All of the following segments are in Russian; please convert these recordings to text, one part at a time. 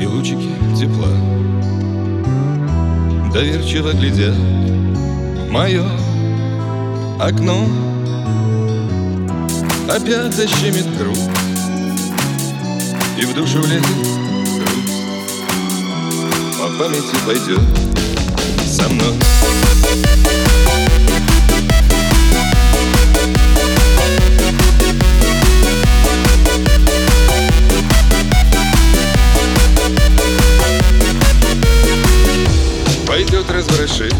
И лучики тепла. Доверчиво глядят в мое окно. Опять защемит грудь. И в душу влезет грусть. По памяти пойдет со мной Пойдет разворошит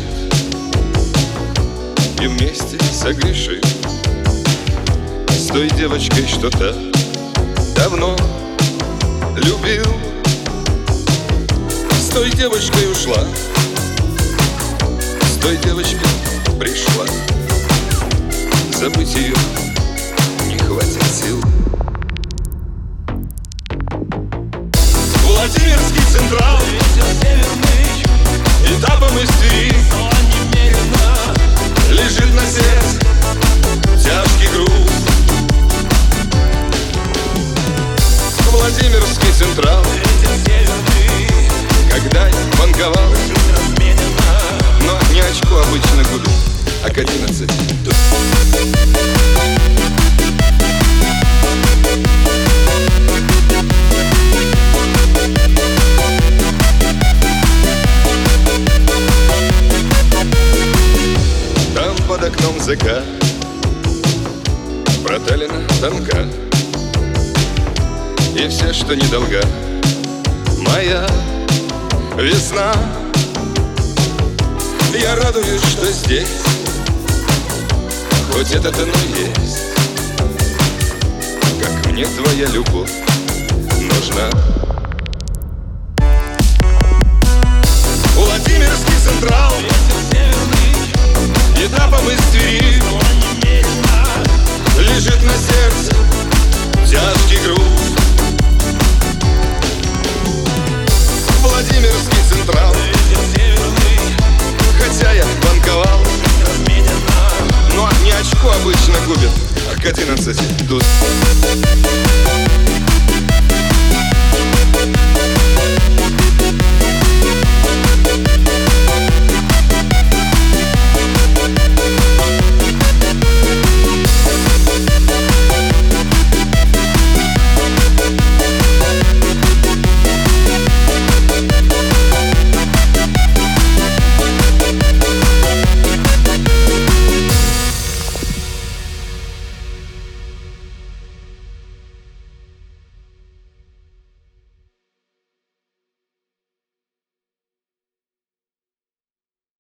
И вместе согрешит С той девочкой что-то давно любил. С той девочкой ушла С той девочкой пришла. Забыть ее не хватит сил. Владимирский Централ Этапом из Твери Лежит на сердце тяжкий груз. Владимирский Централ. Когда банковал под окном закат Проталина тонка. И все, что недолга. Моя весна. Я радуюсь, что здесь. Хоть этот иной есть. Как мне твоя любовь нужна к 11. Тут.